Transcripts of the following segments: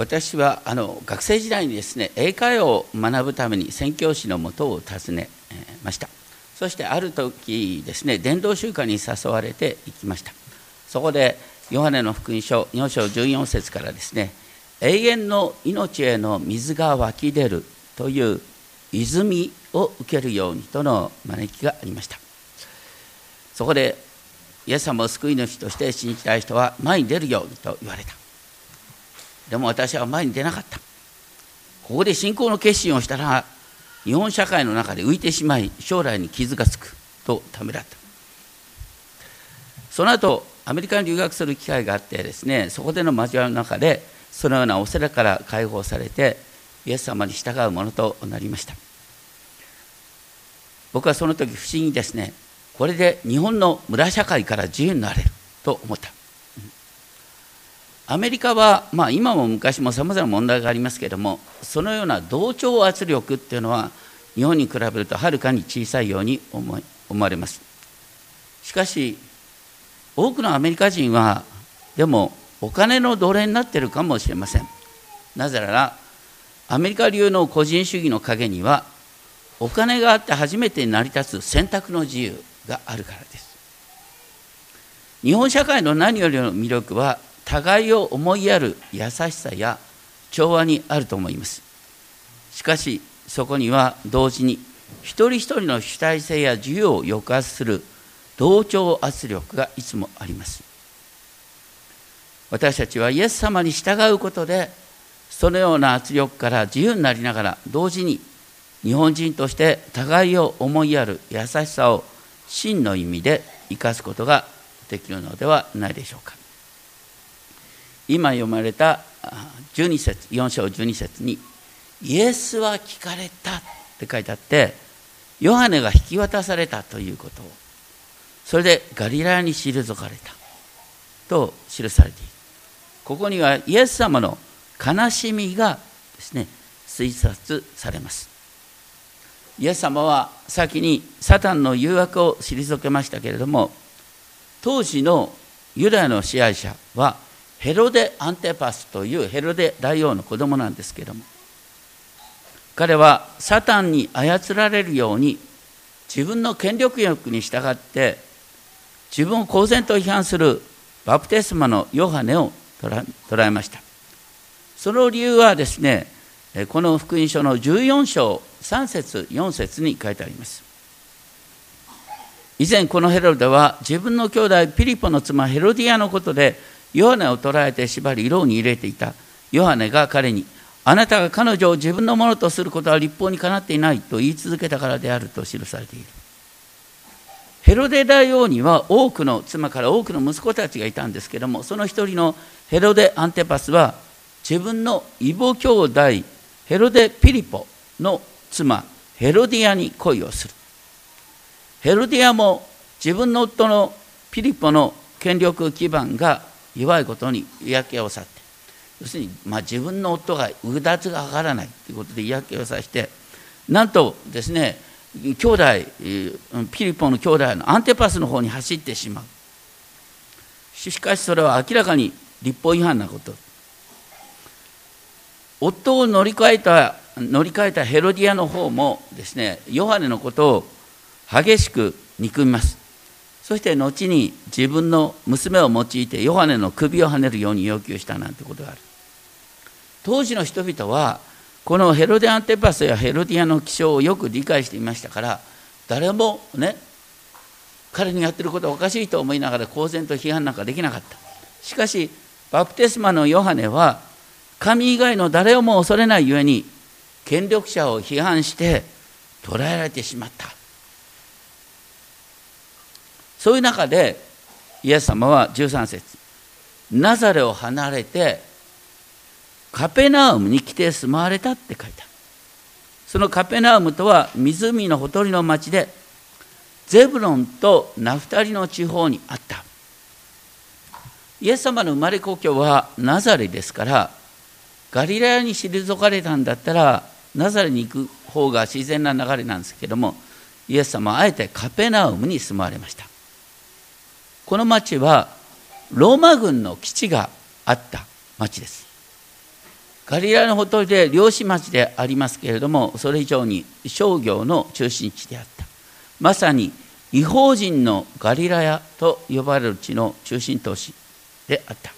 私はあの学生時代にですね英会話を学ぶために宣教師のもとを訪ねました。そしてある時ですね伝道集会に誘われて行きました。そこでヨハネの福音書4章14節からですね永遠の命への水が湧き出るという泉を受けるようにとの招きがありました。そこでイエス様を救い主として信じたい人は前に出るようにと言われた。でも私は前に出なかった。ここで信仰の決心をしたら日本社会の中で浮いてしまい将来に傷がつくとためらった。その後アメリカに留学する機会があってですねそこでの交わりの中でそのような恐れから解放されてイエス様に従うものとなりました。僕はその時不思議にですねこれで日本の村社会から自由になれると思った。アメリカは、まあ、今も昔もさまざまな問題がありますけれどもそのような同調圧力っていうのは日本に比べるとはるかに小さいように思思われます。しかし多くのアメリカ人はでもお金の奴隷になっているかもしれません。なぜならアメリカ流の個人主義の陰にはお金があって初めて成り立つ選択の自由があるからです。日本社会の何よりの魅力は互いを思いやる優しさや調和にあると思います。しかしそこには同時に一人一人の主体性や自由を抑圧する同調圧力がいつもあります。私たちはイエス様に従うことでそのような圧力から自由になりながら同時に日本人として互いを思いやる優しさを真の意味で生かすことができるのではないでしょうか。今読まれた12節4章12節にイエスは聞かれたって書いてあってヨハネが引き渡されたということをそれでガリラヤに退かれたと記されている。ここにはイエス様の悲しみがですね推察されます。イエス様は先にサタンの誘惑を退けましたけれども当時のユダヤの支配者はヘロデ・アンテパスというヘロデ大王の子供なんですけども彼はサタンに操られるように自分の権力欲に従って自分を公然と批判するバプテスマのヨハネを捉えました。その理由はですねこの福音書の14章3節4節に書いてあります。以前このヘロデは自分の兄弟ピリポの妻ヘロディアのことでヨハネを捕らえて縛り牢に入れていた。ヨハネが彼にあなたが彼女を自分のものとすることは立法にかなっていないと言い続けたからであると記されている。ヘロデ大王には多くの妻から多くの息子たちがいたんですけどもその一人のヘロデ・アンテパスは自分の異母兄弟ヘロデ・ピリポの妻ヘロディアに恋をする。ヘロディアも自分の夫のピリポの権力基盤が弱いことに嫌気をさって要するに、まあ、自分の夫がうだつが上がらないということで嫌気をさしてなんとですね兄弟ピリポの兄弟のアンテパスの方に走ってしまう。しかしそれは明らかに立法違反なこと。夫を乗り換えた乗り換えたヘロディアの方もですねヨハネのことを激しく憎みます。そして後に自分の娘を用いてヨハネの首をはねるように要求したなんてことがある。当時の人々はこのヘロデアンテパスやヘロディアの気象をよく理解していましたから誰もね彼にやってることはおかしいと思いながら公然と批判なんかできなかった。しかしバプテスマのヨハネは神以外の誰をも恐れないゆえに権力者を批判して捕らえられてしまった。そういう中でイエス様は13節ナザレを離れてカペナウムに来て住まわれたって書いた。そのカペナウムとは湖のほとりの町でゼブロンとナフタリの地方にあった。イエス様の生まれ故郷はナザレですからガリラヤに退かれたんだったらナザレに行く方が自然な流れなんですけどもイエス様はあえてカペナウムに住まわれました。この町はローマ軍の基地があった町です。ガリラのほとりで漁師町でありますけれどもそれ以上に商業の中心地であった。まさに違法人のガリラヤと呼ばれる地の中心都市であった。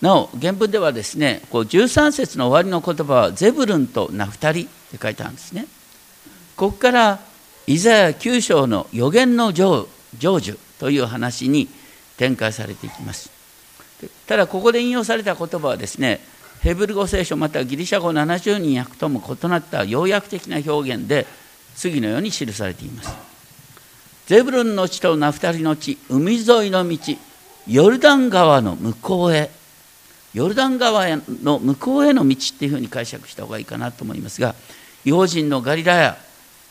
なお原文ではですねこう13節の終わりの言葉はゼブルンとナフタリって書いてあるんですね。ここからイザヤ9章の予言の成就。という話に展開されていきます。ただここで引用された言葉はですねヘブル語聖書またはギリシャ語70人訳とも異なった要約的な表現で次のように記されています。ゼブルンの地とナフタリの地海沿いの道ヨルダン川の向こうへヨルダン川の向こうへの道っていうふうに解釈した方がいいかなと思いますが違法人のガリラヤ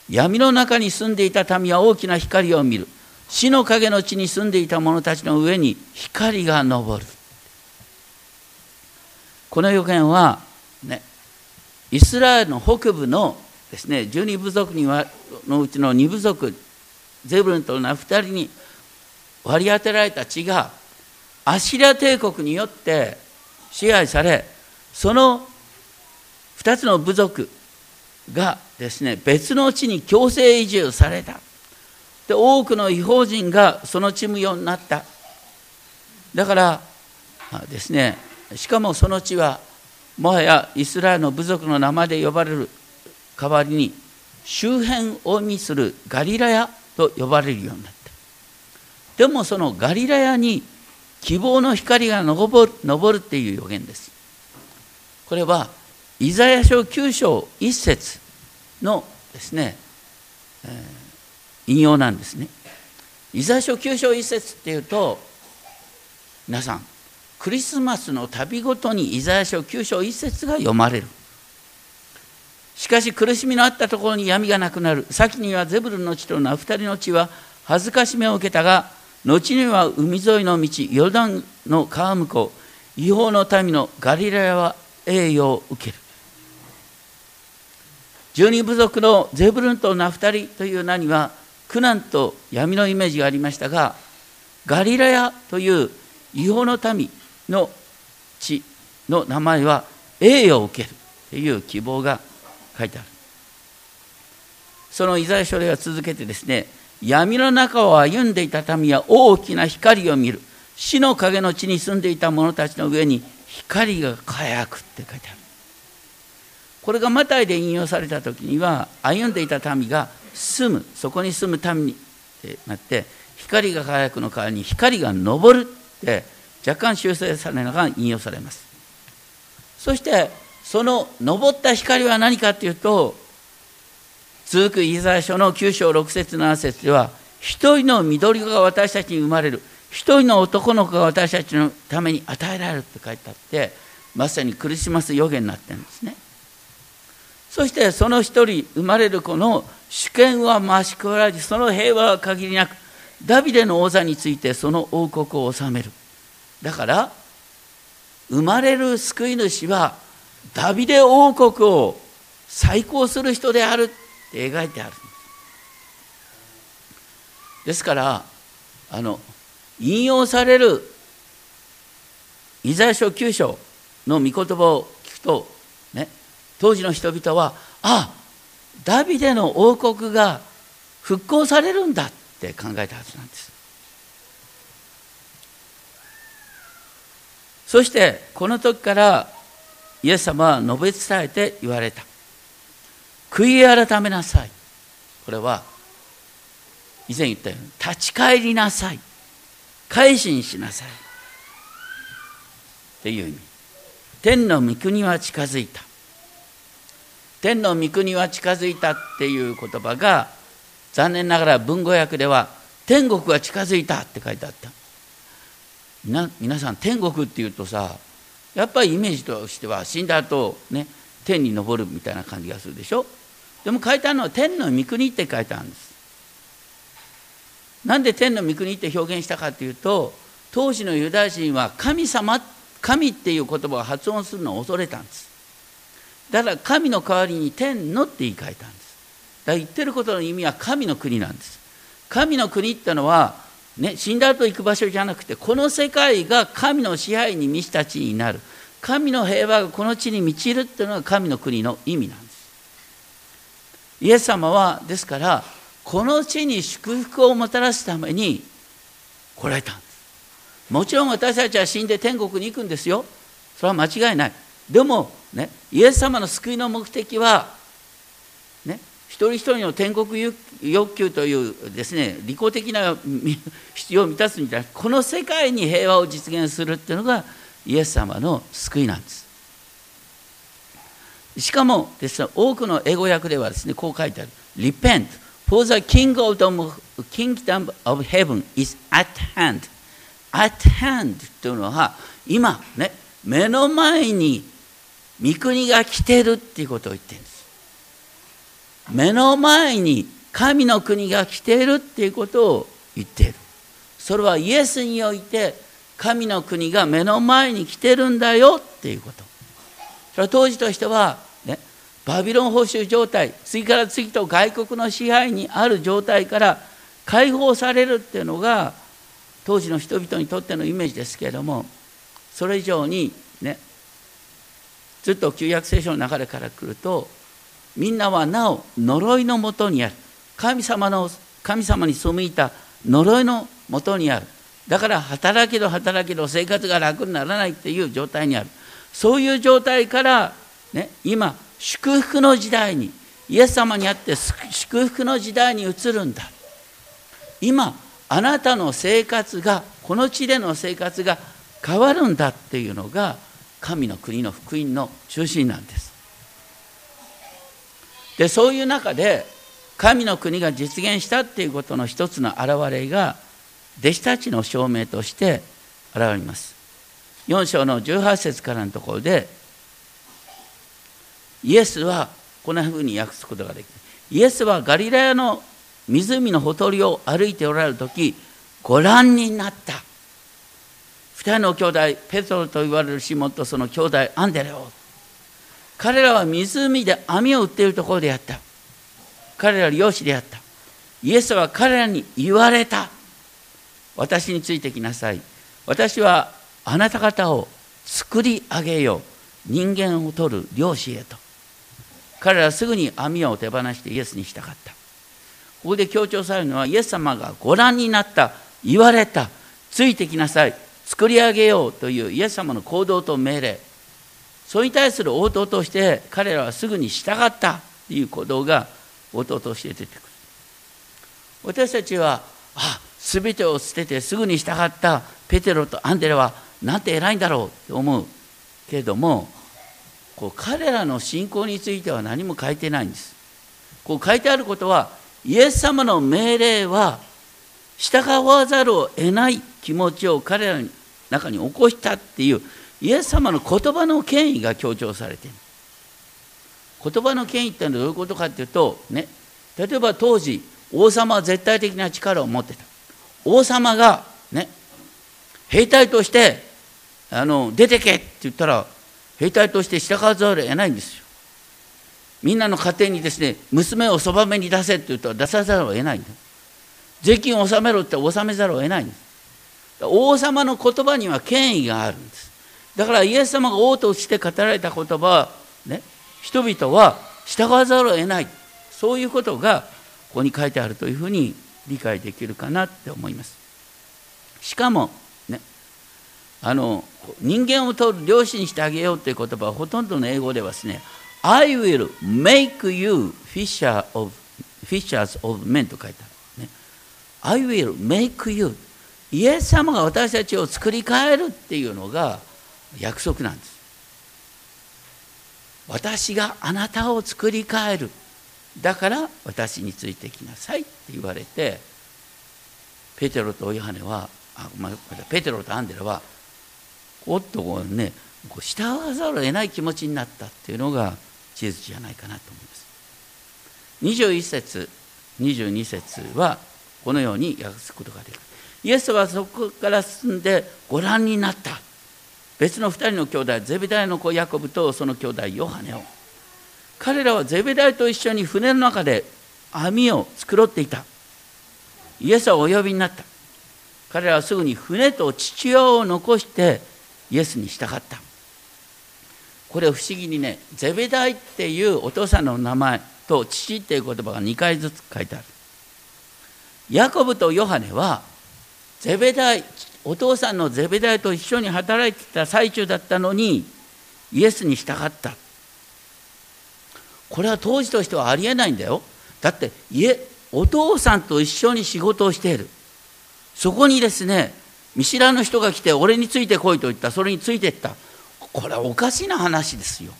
闇の中に住んでいた民は大きな光を見る。死の影の地に住んでいた者たちの上に光が昇る。この予言は、ね、イスラエルの北部のですね12部族にはのうちの2部族ゼブルンとナフタリに割り当てられた地がアシリア帝国によって支配されその2つの部族がですね別の地に強制移住された。で多くの違法人がその地無用になった。だからですね。しかもその地はもはやイスラエルの部族の名前で呼ばれる代わりに周辺を意味するガリラヤと呼ばれるようになった。でもそのガリラヤに希望の光が昇る昇るっていう予言です。これはイザヤ書9章1節のですね、えー、引用なんですね。イザヤ書9章1節っていうと皆さんクリスマスの旅ごとにイザヤ書9章1節が読まれる。しかし苦しみのあったところに闇がなくなる。先にはゼブルの地とナフタリの地は恥ずかしめを受けたが後には海沿いの道ヨルダンの川向こう違法の民のガリラヤは栄誉を受ける。十二部族のゼブルンとナフタリという名には苦難と闇のイメージがありましたがガリラヤという違法の民の地の名前は栄誉を受けるという希望が書いてある。そのイザヤ書では続けてですね闇の中を歩んでいた民は大きな光を見る。死の影の地に住んでいた者たちの上に光が輝くって書いてある。これがマタイで引用された時には歩んでいた民が住むそこに住む民になって光が輝くの代わりに光が昇るって若干修正されながら引用されます。そしてその昇った光は何かというと続くイザヤ書の9章6節7節では一人の緑が私たちに生まれる一人の男の子が私たちのために与えられるって書いてあってまさにクリスマス予言になってるんですね。そしてその一人生まれる子の主権は増し加わりその平和は限りなくダビデの王座についてその王国を治める。だから生まれる救い主はダビデ王国を再興する人であるって描いてある。ですからあの引用されるイザヤ書9章の御言葉を聞くと、当時の人々はあダビデの王国が復興されるんだって考えたはずなんです。そしてこの時からイエス様は述べ伝えて言われた。悔い改めなさい。これは以前言ったように立ち返りなさい。改心しなさい。っていう意味。天の御国は近づいた。天の御国は近づいたっていう言葉が残念ながら文語訳では天国が近づいたって書いてあった。皆さん天国っていうとさやっぱりイメージとしては死んだ後ね天に昇るみたいな感じがするでしょ？でも書いてあるのは天の御国って書いてあるんです。なんで天の御国って表現したかというと当時のユダヤ人は神様神っていう言葉を発音するのを恐れたんです。だから神の代わりに天のって言い換えたんです。だから言ってることの意味は神の国なんです。神の国ってのは、ね、死んだ後行く場所じゃなくてこの世界が神の支配に満ちた地になる。神の平和がこの地に満ちるっていうのが神の国の意味なんです。イエス様はですからこの地に祝福をもたらすために来られたんです。もちろん私たちは死んで天国に行くんですよ。それは間違いない。でもねイエス様の救いの目的はね一人一人の天国欲求というですね利己的な必要を満たすみたいなこの世界に平和を実現するっていうのがイエス様の救いなんです。しかもですね多くの英語訳ではですねこう書いてある。Repent for the kingdom of heaven is at hand. At hand というのは今ね目の前に御国が来てるっていうことを言ってるんです。目の前に神の国が来ているっていうことを言っている。それはイエスにおいて神の国が目の前に来てるんだよっていうこと。それは当時としては、ね、バビロン保守状態次から次と外国の支配にある状態から解放されるっていうのが当時の人々にとってのイメージですけれどもそれ以上にねずっと旧約聖書の流れから来るとみんなはなお呪いのもとにある。神様の神様に背いた呪いのもとにある。だから働けど働けど生活が楽にならないっていう状態にある。そういう状態から、ね、今祝福の時代にイエス様にあって祝福の時代に移るんだ。今あなたの生活がこの地での生活が変わるんだっていうのが神の国の福音の中心なんです。でそういう中で神の国が実現したっていうことの一つの表れが弟子たちの証明として現れます。4章の18節からのところでイエスはこんなふうに訳すことができるイエスはガリラヤの湖のほとりを歩いておられる時ご覧になった。二人の兄弟ペトロと言われるシモンとその兄弟アンデレオ。彼らは湖で網を売っているところであった。彼らは漁師であった。イエスは彼らに言われた。私についてきなさい。私はあなた方を作り上げよう。人間を取る漁師へと。彼らはすぐに網を手放してイエスにしたかった。ここで強調されるのはイエス様がご覧になった言われた。ついてきなさい。作り上げようというイエス様の行動と命令。それに対する応答として彼らはすぐに従ったという行動が応答として出てくる。私たちはあ全てを捨ててすぐに従った。ペテロとアンデレはなんて偉いんだろうと思うけれどもこう彼らの信仰については何も書いてないんです。こう書いてあることはイエス様の命令は従わざるを得ない気持ちを彼らの中に起こしたっていうイエス様の言葉の権威が強調されている。言葉の権威ってのはどういうことかっていうとね例えば当時王様は絶対的な力を持ってた。王様がね兵隊としてあの出てけって言ったら兵隊として従わざるを得ないんですよ。みんなの家庭にですね娘をそばめに出せって言ったら出さざるを得ないんだ。税金を納めろって納めざるを得ない。んです王様の言葉には権威があるんです。だからイエス様が王として語られた言葉は、ね、人々は従わざるを得ない。そういうことがここに書いてあるというふうに理解できるかなって思います。しかもねあの人間を通る漁師にしてあげようという言葉はほとんどの英語ではですね I will make you fisher of, fishers of men と書いてある、I will make you. イエス様が私たちを作り変えるっていうのが約束なんです。私があなたを作り変える。だから私についてきなさいって言われてペテロとヨハネはあ、まあ、ペテロとアンデラはおっとこうねこう従わざるを得ない気持ちになったっていうのが事実じゃないかなと思います。21節22節はこのように訳すことができる。イエスはそこから進んでご覧になった。別の2人の兄弟ゼベダイの子ヤコブとその兄弟ヨハネを。彼らはゼベダイと一緒に船の中で網を繕っていた。イエスはお呼びになった。彼らはすぐに船と父親を残してイエスに従った。これ不思議にねゼベダイっていうお父さんの名前と父っていう言葉が2回ずつ書いてある。ヤコブとヨハネはゼベダイお父さんのゼベダイと一緒に働いてた最中だったのにイエスに従った。これは当時としてはありえないんだよ。だって家お父さんと一緒に仕事をしている。そこにですね見知らぬ人が来て俺についてこいと言った。それについていった。これはおかしな話ですよ。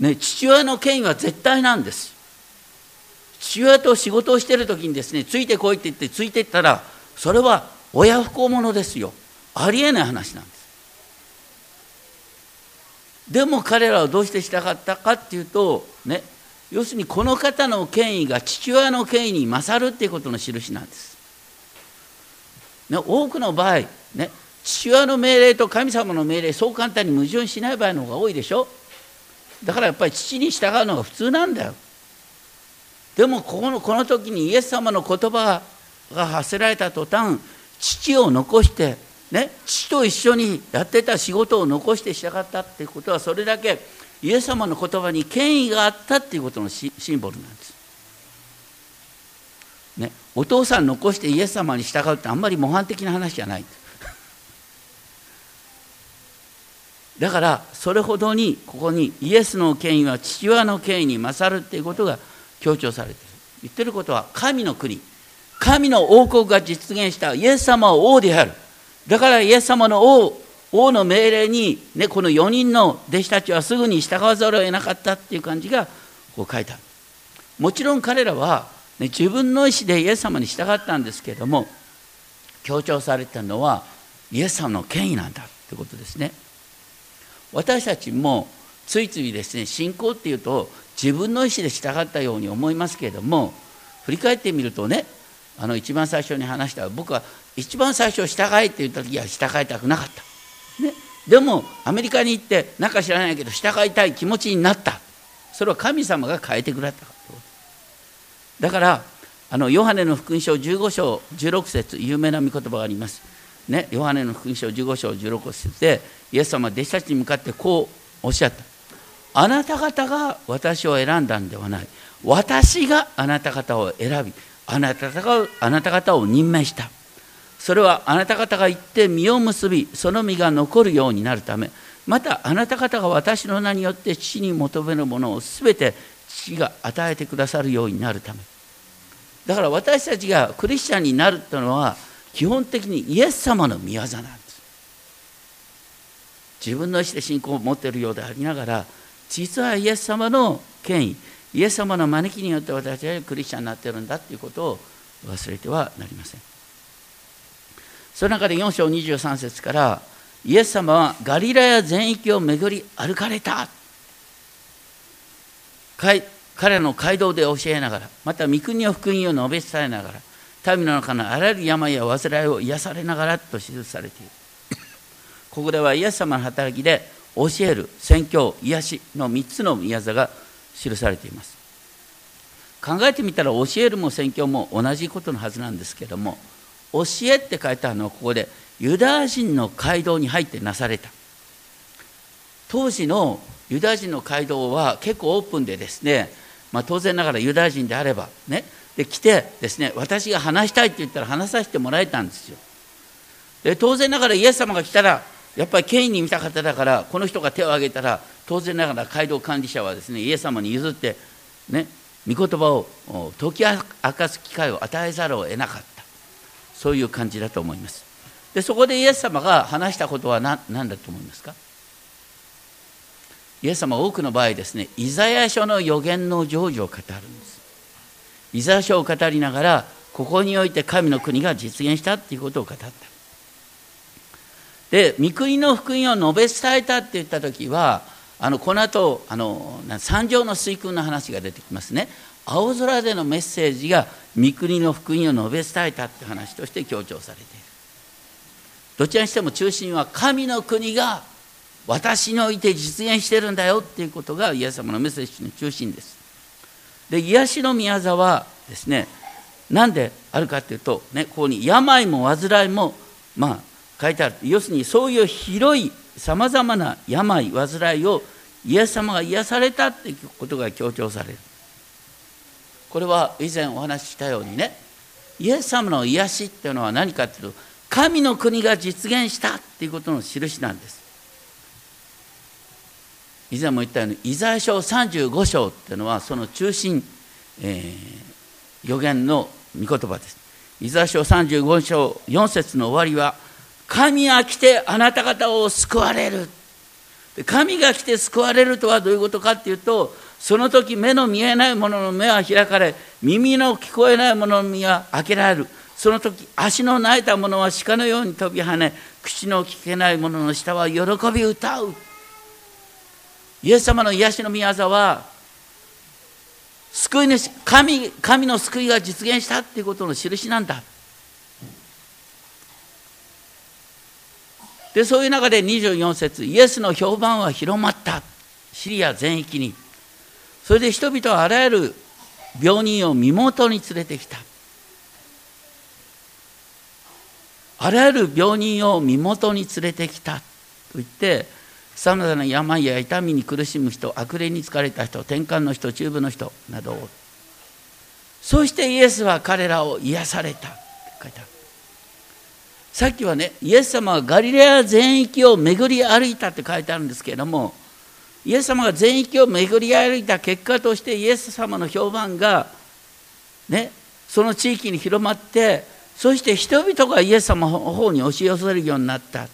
ね、父親の権威は絶対なんです父親と仕事をしてる時にですねついてこいって言ってついてったらそれは親不孝者ですよ。ありえない話なんです。でも彼らはどうしてしたかったかっていうとね要するにこの方の権威が父親の権威に勝るっていうことの印なんです、ね、多くの場合ね父親の命令と神様の命令そう簡単に矛盾しない場合の方が多いでしょ。だからやっぱり父に従うのが普通なんだよ。でもここのこの時にイエス様の言葉が発せられた途端父を残してね父と一緒にやってた仕事を残して従ったっていうことはそれだけイエス様の言葉に権威があったっていうことのシンボルなんです。ね、お父さん残してイエス様に従うってあんまり模範的な話じゃない。だからそれほどにここにイエスの権威は父親の権威に勝るっていうことが強調されている。言ってることは神の国神の王国が実現したイエス様は王である。だからイエス様の王王の命令に、ね、この4人の弟子たちはすぐに従わざるを得なかったっていう感じがこう書いてある。もちろん彼らは、ね、自分の意思でイエス様に従ったんですけれども強調されたのはイエス様の権威なんだってことですね。私たちもついついですね信仰っていうと自分の意思で従ったように思いますけれども振り返ってみるとねあの一番最初に話した僕は一番最初従えって言った時は従いたくなかった、ね、でもアメリカに行ってなんか知らないけど従いたい気持ちになった。それは神様が変えてくれただからあのヨハネの福音書15章16節有名な御言葉があります。ね、ヨハネの福音書15章16節でイエス様は弟子たちに向かってこうおっしゃった。あなた方が私を選んだんではない。私があなた方を選びあなた方があなた方を任命した。それはあなた方が行って実を結びその実が残るようになるためまたあなた方が私の名によって父に求めるものを全て父が与えてくださるようになるため。だから私たちがクリスチャンになるというのは基本的にイエス様の御業なんです。自分の意思で信仰を持っているようでありながら実はイエス様の権威イエス様の招きによって私たちはクリスチャンになっているんだということを忘れてはなりません。その中で4章23節からイエス様はガリラヤ全域を巡り歩かれた。彼の街道で教えながらまた御国の福音を述べ伝えながら民の中のあらゆる病や患いを癒されながらと記されている。ここではイエス様の働きで教える宣教癒しの3つの宮座が記されています。考えてみたら教えるも宣教も同じことのはずなんですけども教えって書いてあるのはここでユダヤ人の街道に入ってなされた。当時のユダヤ人の街道は結構オープンでですね、まあ、当然ながらユダヤ人であればねで来てですね私が話したいって言ったら話させてもらえたんですよ。で当然ながらイエス様が来たらやっぱり権威に見た方だからこの人が手を挙げたら当然ながら街道管理者はですねイエス様に譲ってね御言葉を解き明かす機会を与えざるを得なかった。そういう感じだと思います。でそこでイエス様が話したことは何何だと思いますか？イエス様多くの場合ですねイザヤ書の予言の成就を語るんです。イザヤ書を語りながらここにおいて神の国が実現したっていうことを語った。で御国の福音を述べ伝えたって言った時はあのこの後あの三条の水訓の話が出てきますね。青空でのメッセージが御国の福音を述べ伝えたって話として強調されている。どちらにしても中心は神の国が私において実現してるんだよっていうことがイエス様のメッセージの中心です。で癒しの宮沢ですね。何であるかっていうと、ね、ここに病も患いもまあ書いてある。要するにそういう広いさまざまな病患いをイエス様が癒されたっていうことが強調される。これは以前お話ししたようにねイエス様の癒しっていうのは何かっていうと神の国が実現したっていうことの印なんです。以前も言ったようにイザヤ書35章っていうのはその中心、えー、予言の御言葉です。イザヤ書35章4節の終わりは神が来てあなた方を救われる。神が来て救われるとはどういうことかっていうとその時目の見えない者の目は開かれ耳の聞こえない者の耳は開けられる。その時足の泣いた者は鹿のように飛び跳ね口の聞けない者の下は喜び歌う。イエス様の癒しの御業は救い主神神の救いが実現したっていうことの印なんだ。でそういう中で24節イエスの評判は広まった。シリア全域に。それで人々はあらゆる病人を身元に連れてきた。あらゆる病人を身元に連れてきた。と言ってさまざまな病や痛みに苦しむ人悪霊に疲れた人転換の人中部の人などを。そしてイエスは彼らを癒された。って書いてある。さっきはねイエス様はガリレア全域を巡り歩いたって書いてあるんですけれどもイエス様が全域を巡り歩いた結果としてイエス様の評判がねその地域に広まってそして人々がイエス様の方に押し寄せるようになった。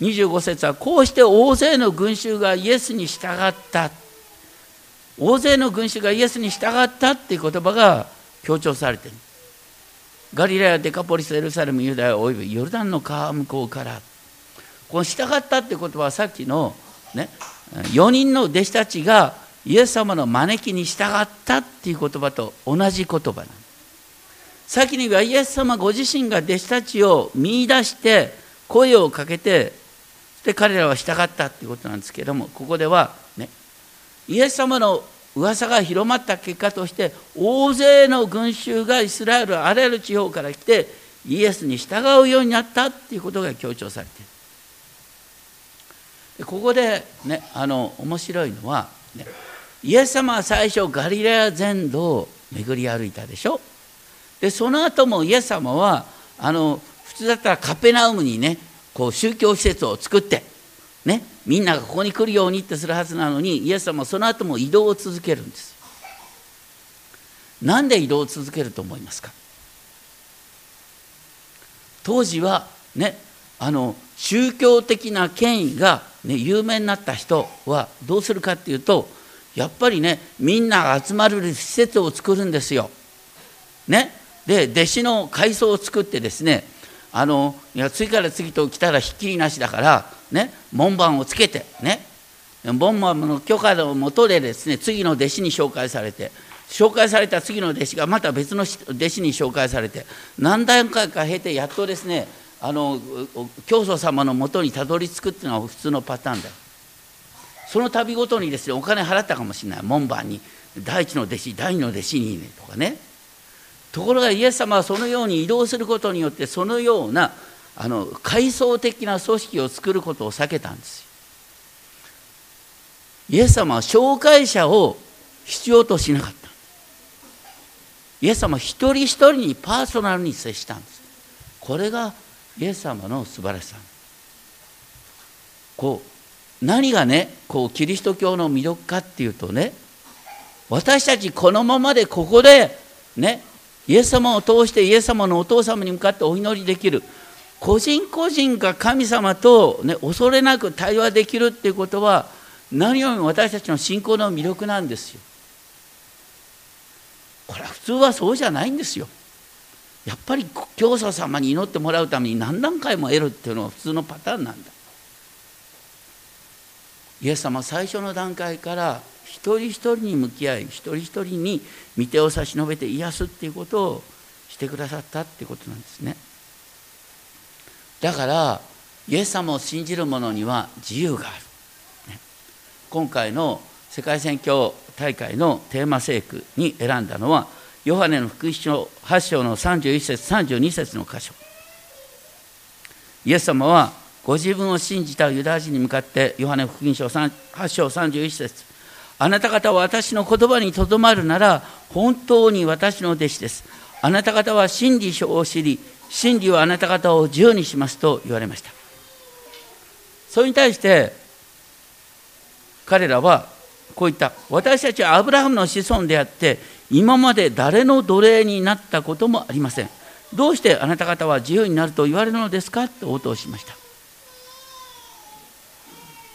25節はこうして大勢の群衆がイエスに従った。大勢の群衆がイエスに従ったっていう言葉が強調されている。ガリラヤデカポリスエルサレムユダヤおよびヨルダンの川向こうから。この従ったってことはさっきのね4人の弟子たちがイエス様の招きに従ったっていう言葉と同じ言葉なん先にはイエス様ご自身が弟子たちを見出して声をかけてで彼らは従ったっていうことなんですけどもここではねイエス様の噂が広まった結果として大勢の群衆がイスラエルあらゆる地方から来てイエスに従うようになったっていうことが強調されて。いるここでねあの面白いのは、ね、イエス様は最初ガリラヤ全土を巡り歩いたでしょ？でその後もイエス様はあの普通だったらカペナウムにねこう宗教施設を作って、ね、みんながここに来るようにってするはずなのにイエス様はその後も移動を続けるんですなんで移動を続けると思いますか？当時はねあの宗教的な権威が、ね、有名になった人はどうするかっていうとやっぱりねみんなが集まる施設を作るんですよ。ね、で弟子の階層を作ってですねあのいや次から次と来たらひっきりなしだからね門番をつけてね。門番の許可のもとでですね次の弟子に紹介されて紹介された次の弟子がまた別の弟子に紹介されて何段階か経てやっとですねあの教祖様のもとにたどり着くっていうのは普通のパターンだその度ごとにですねお金払ったかもしれない。門番に第一の弟子第二の弟子にねとかね。ところがイエス様はそのように移動することによってそのようなあの階層的な組織を作ることを避けたんですイエス様は紹介者を必要としなかった。イエス様は一人一人にパーソナルに接したんです。これがイエス様の素晴らしさ。こう何がねこうキリスト教の魅力かっていうとね私たちこのままでここでねイエス様を通してイエス様のお父様に向かってお祈りできる。個人個人が神様と、ね、恐れなく対話できるっていうことは何よりも私たちの信仰の魅力なんですよ。これは普通はそうじゃないんですよ。やっぱり教祖様に祈ってもらうために何段階も得るっていうのは普通のパターンなんだ。イエス様最初の段階から一人一人に向き合い一人一人に御手を差し伸べて癒すっていうことをしてくださったっていうことなんですねだからイエス様を信じる者には自由がある、ね、今回の世界宣教大会のテーマ聖句に選んだのはヨハネの福音書8章の31節32節の箇所。イエス様はご自分を信じたユダヤ人に向かってヨハネ福音書8章31節。あなた方は私の言葉にとどまるなら本当に私の弟子です。あなた方は真理書を知り真理はあなた方を自由にしますと言われました。それに対して彼らはこう言った。私たちはアブラハムの子孫であって今まで誰の奴隷になったこともありません。どうしてあなた方は自由になると言われるのですかと応答しました。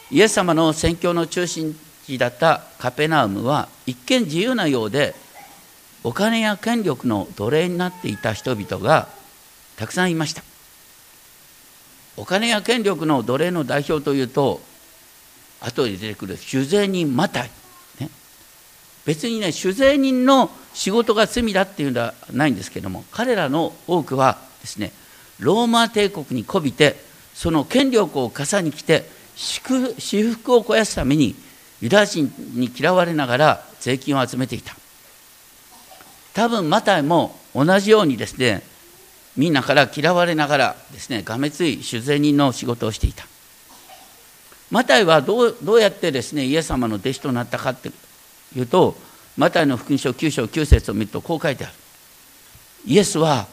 イエス様の宣教の中心地だったカペナウムは一見自由なようでお金や権力の奴隷になっていた人々がたくさんいました。お金や権力の奴隷の代表というと後で出てくる酒税人マタイ、ね、別にね酒税人の仕事が罪だっていうのはないんですけども彼らの多くはですねローマ帝国にこびてその権力を笠に来て私服を肥やすためにユダヤ人に嫌われながら税金を集めていた。多分マタイも同じようにですねみんなから嫌われながらですねがめつい酒税人の仕事をしていた。マタイはどうどうやってですねイエス様の弟子となったかっていうとマタイの福音書9章9節を見るとこう書いてある。イエスは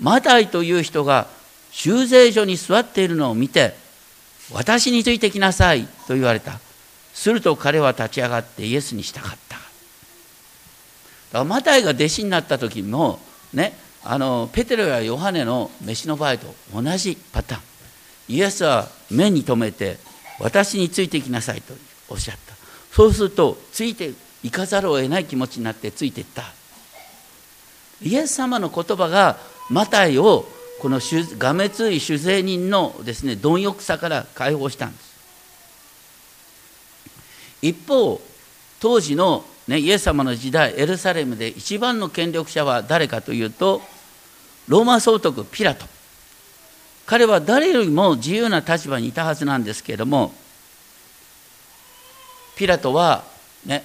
マタイという人が修税所に座っているのを見て私についてきなさいと言われた。すると彼は立ち上がってイエスに従った。だからマタイが弟子になった時もねあのペテロやヨハネの飯の場合と同じパターン。イエスは目に留めて私についてきなさいとおっしゃった。そうするとついて行かざるを得ない気持ちになってついていった。イエス様の言葉がマタイをこのがめつい酒税人のですね貪欲さから解放したんです。一方当時の、ね、イエス様の時代エルサレムで一番の権力者は誰かというとローマ総督ピラト。彼は誰よりも自由な立場にいたはずなんですけれどもピラトはね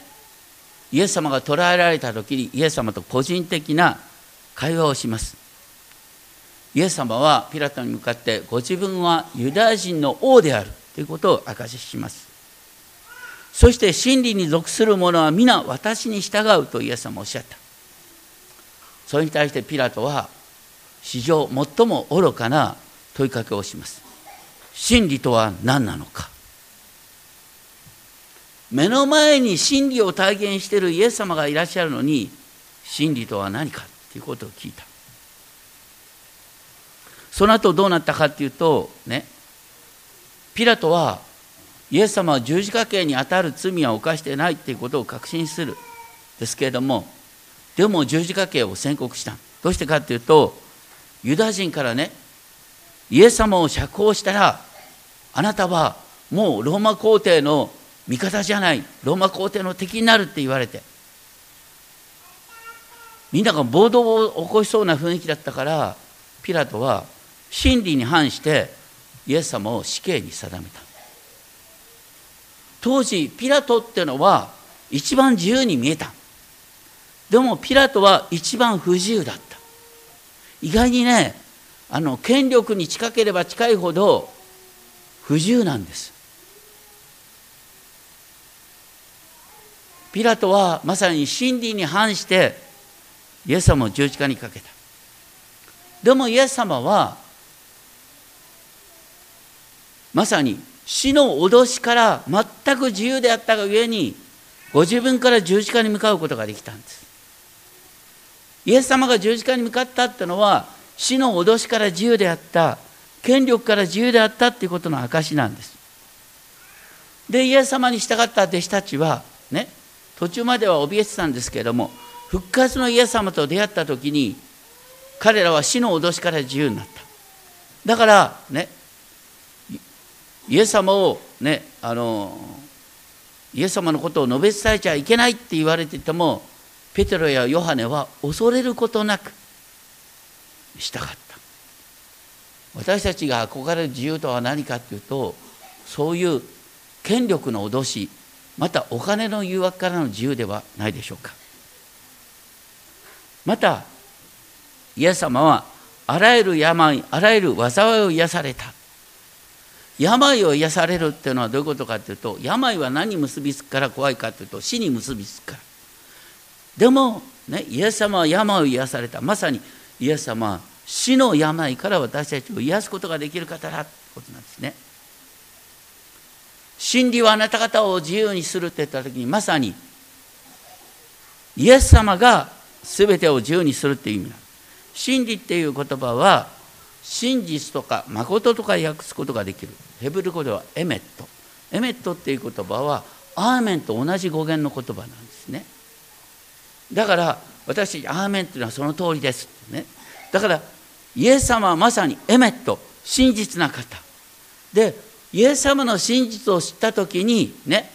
イエス様が捕らえられた時にイエス様と個人的な会話をします。イエス様はピラトに向かってご自分はユダヤ人の王である。ということを証しします。そして真理に属する者は皆私に従うとイエス様おっしゃった。それに対してピラトは史上最も愚かな問いかけをします。真理とは何なのか。目の前に真理を体現しているイエス様がいらっしゃるのに真理とは何かということを聞いた。その後どうなったかっていうとねピラトはイエス様は十字架刑にあたる罪は犯してないっていうことを確信する。ですけれどもでも十字架刑を宣告した。どうしてかっていうとユダヤ人からねイエス様を釈放したらあなたはもうローマ皇帝の味方じゃないローマ皇帝の敵になるって言われて。みんなが暴動を起こしそうな雰囲気だったからピラトは真理に反してイエス様を死刑に定めた。当時ピラトっていうのは一番自由に見えた。でもピラトは一番不自由だった。意外にねあの権力に近ければ近いほど不自由なんです。ピラトはまさに真理に反してイエス様を十字架にかけた。でもイエス様はまさに死の脅しから全く自由であったがゆえにご自分から十字架に向かうことができたんです。イエス様が十字架に向かったってのは死の脅しから自由であった権力から自由であったっていうことの証なんです。でイエス様に従った弟子たちはね途中までは怯えてたんですけれども復活のイエス様と出会った時に彼らは死の脅しから自由になった。だからねイエス様をねあのイエス様のことを述べ伝えちゃいけないって言われててもペテロやヨハネは恐れることなくしたかった。私たちが憧れる自由とは何かっていうとそういう権力の脅しまたお金の誘惑からの自由ではないでしょうか。またイエス様はあらゆる病あらゆる災いを癒された。病を癒されるっていうのはどういうことかというと病は何に結びつくから怖いかというと死に結びつくから。でも、ね、イエス様は病を癒された。まさにイエス様は死の病から私たちを癒すことができる方だということなんですね。真理はあなた方を自由にするって言った時にまさにイエス様が全てを自由にするっていう意味なんです真理っていう言葉は真実とか誠とか訳すことができる。ヘブル語ではエメット。エメットっていう言葉はアーメンと同じ語源の言葉なんですね。だから私アーメンっていうのはその通りです。ね。だからイエス様はまさにエメット真実な方。でイエス様の真実を知った時にね。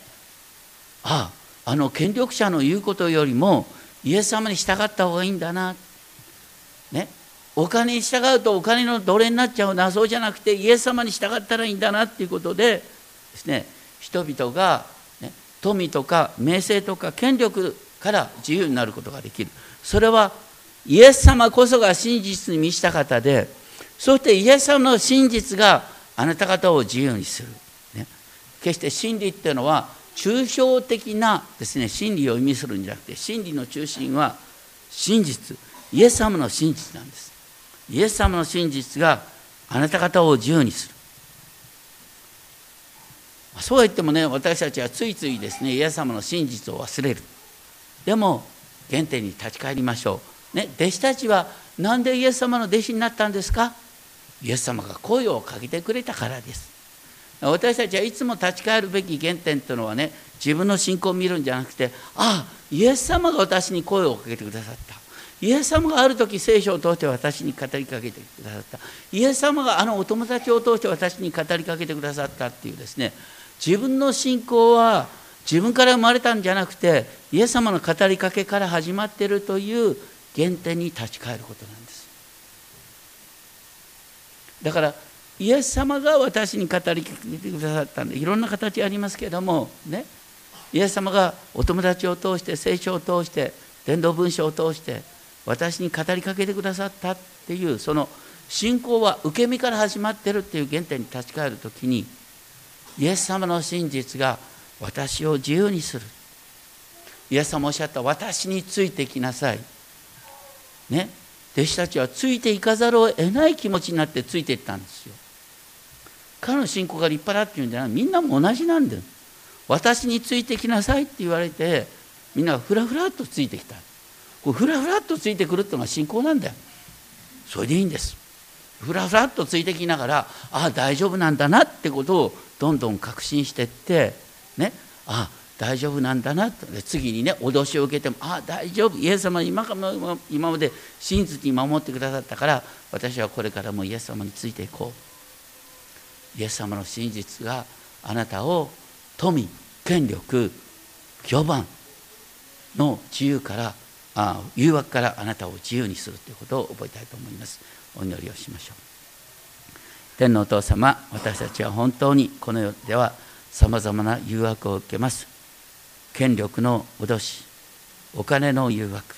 あああの権力者の言うことよりもイエス様に従った方がいいんだな。ね。お金に従うとお金の奴隷になっちゃうな。そうじゃなくてイエス様に従ったらいいんだなっていうことでですね。人々が、ね、富とか名声とか権力から自由になることができる。それはイエス様こそが真実に満ちた方でそしてイエス様の真実があなた方を自由にする、ね、決して真理っていうのは抽象的なですね真理を意味するんじゃなくて真理の中心は真実。イエス様の真実なんです。イエス様の真実があなた方を自由にする。そうは言ってもね私たちはついついですねイエス様の真実を忘れる。でも原点に立ち返りましょう、ね、弟子たちは何でイエス様の弟子になったんですか？イエス様が声をかけてくれたからです。私たちはいつも立ち返るべき原点というのはね自分の信仰を見るんじゃなくてああイエス様が私に声をかけてくださった。イエス様がある時聖書を通して私に語りかけてくださった。イエス様があのお友達を通して私に語りかけてくださったっていうですね自分の信仰は自分から生まれたんじゃなくてイエス様の語りかけから始まっているという原点に立ち返ることなんです。だからイエス様が私に語りかけてくださったんでいろんな形ありますけどもね。イエス様がお友達を通して聖書を通して伝道文書を通して私に語りかけてくださったっていうその信仰は受け身から始まってるっていう原点に立ち返る時にイエス様の真実が私を自由にする。イエス様おっしゃった私についてきなさい。ね。弟子たちはついていかざるを得ない気持ちになってついていったんですよ。彼の信仰が立派だっていうんじゃない。みんなも同じなんだよ。私についてきなさいって言われてみんなふらふらっとついてきた。こうふらふらっとついてくるっていうのが信仰なんだよ。それでいいんです。ふらふらっとついてきながらああ大丈夫なんだなってことをどんどん確信してってね。ああ大丈夫なんだなと。次にね脅しを受けてもああ大丈夫。イエス様今今まで真実に守ってくださったから私はこれからもイエス様についていこう。イエス様の真実があなたを富権力評判の自由からあ誘惑からあなたを自由にするということを覚えたいと思います。お祈りをしましょう。天皇お父様私たちは本当にこの世ではさまざまな誘惑を受けます。権力の脅しお金の誘惑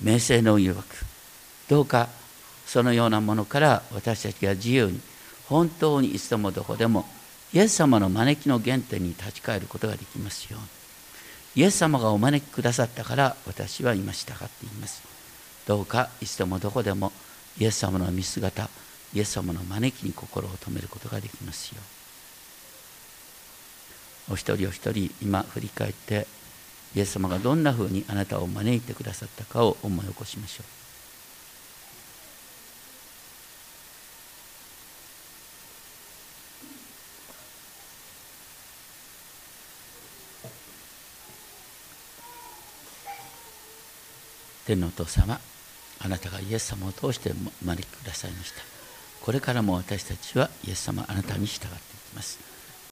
名声の誘惑どうかそのようなものから私たちが自由に本当にいつでもどこでもイエス様の招きの原点に立ち返ることができますように。イエス様がお招きくださったから私は今従っています。どうかいつでもどこでもイエス様の見姿イエス様の招きに心を止めることができますように。お一人お一人今振り返ってイエス様がどんなふうにあなたを招いてくださったかを思い起こしましょう。天のお父様あなたがイエス様を通して招きくださいました。これからも私たちはイエス様あなたに従っていきます。